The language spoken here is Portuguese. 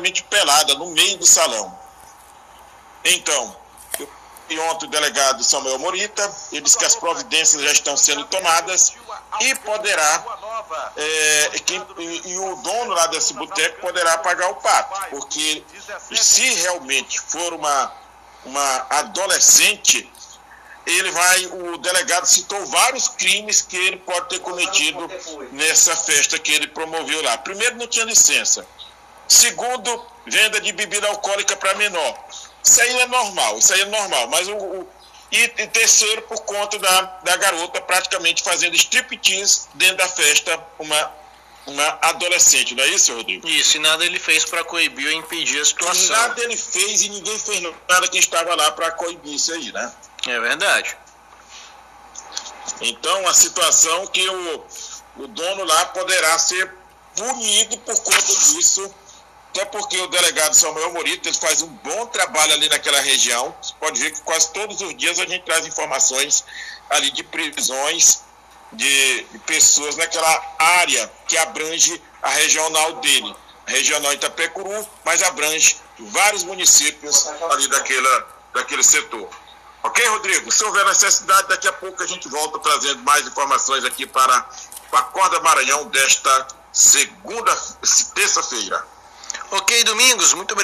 praticamente pelada no meio do salão. Então, e ontem o delegado Samuel Morita, ele disse que as providências já estão sendo tomadas e poderá, é, que, e, e, o dono lá desse boteco poderá pagar o pato, porque se realmente for uma, uma adolescente, ele vai, o delegado citou vários crimes que ele pode ter cometido nessa festa que ele promoveu lá. Primeiro, não tinha licença. Segundo, venda de bebida alcoólica para menor. Isso aí é normal, isso aí é normal. Mas o, o e, e, terceiro, por conta da, da garota praticamente fazendo striptease dentro da festa, uma, uma adolescente, não é isso, Rodrigo? Isso, e nada ele fez para coibir ou impedir a situação. Nada ele fez e ninguém fez nada que estava lá para coibir isso aí, né? É verdade. Então, a situação que o, o dono lá poderá ser punido por conta disso até porque o delegado Samuel Morito faz um bom trabalho ali naquela região. Você pode ver que quase todos os dias a gente traz informações ali de prisões de, de pessoas naquela área que abrange a regional dele. A regional Itapecuru, mas abrange vários municípios ali daquela, daquele setor. Ok, Rodrigo? Se houver necessidade, daqui a pouco a gente volta trazendo mais informações aqui para a Acorda Maranhão desta segunda, terça-feira. Ok, Domingos, muito obrigado.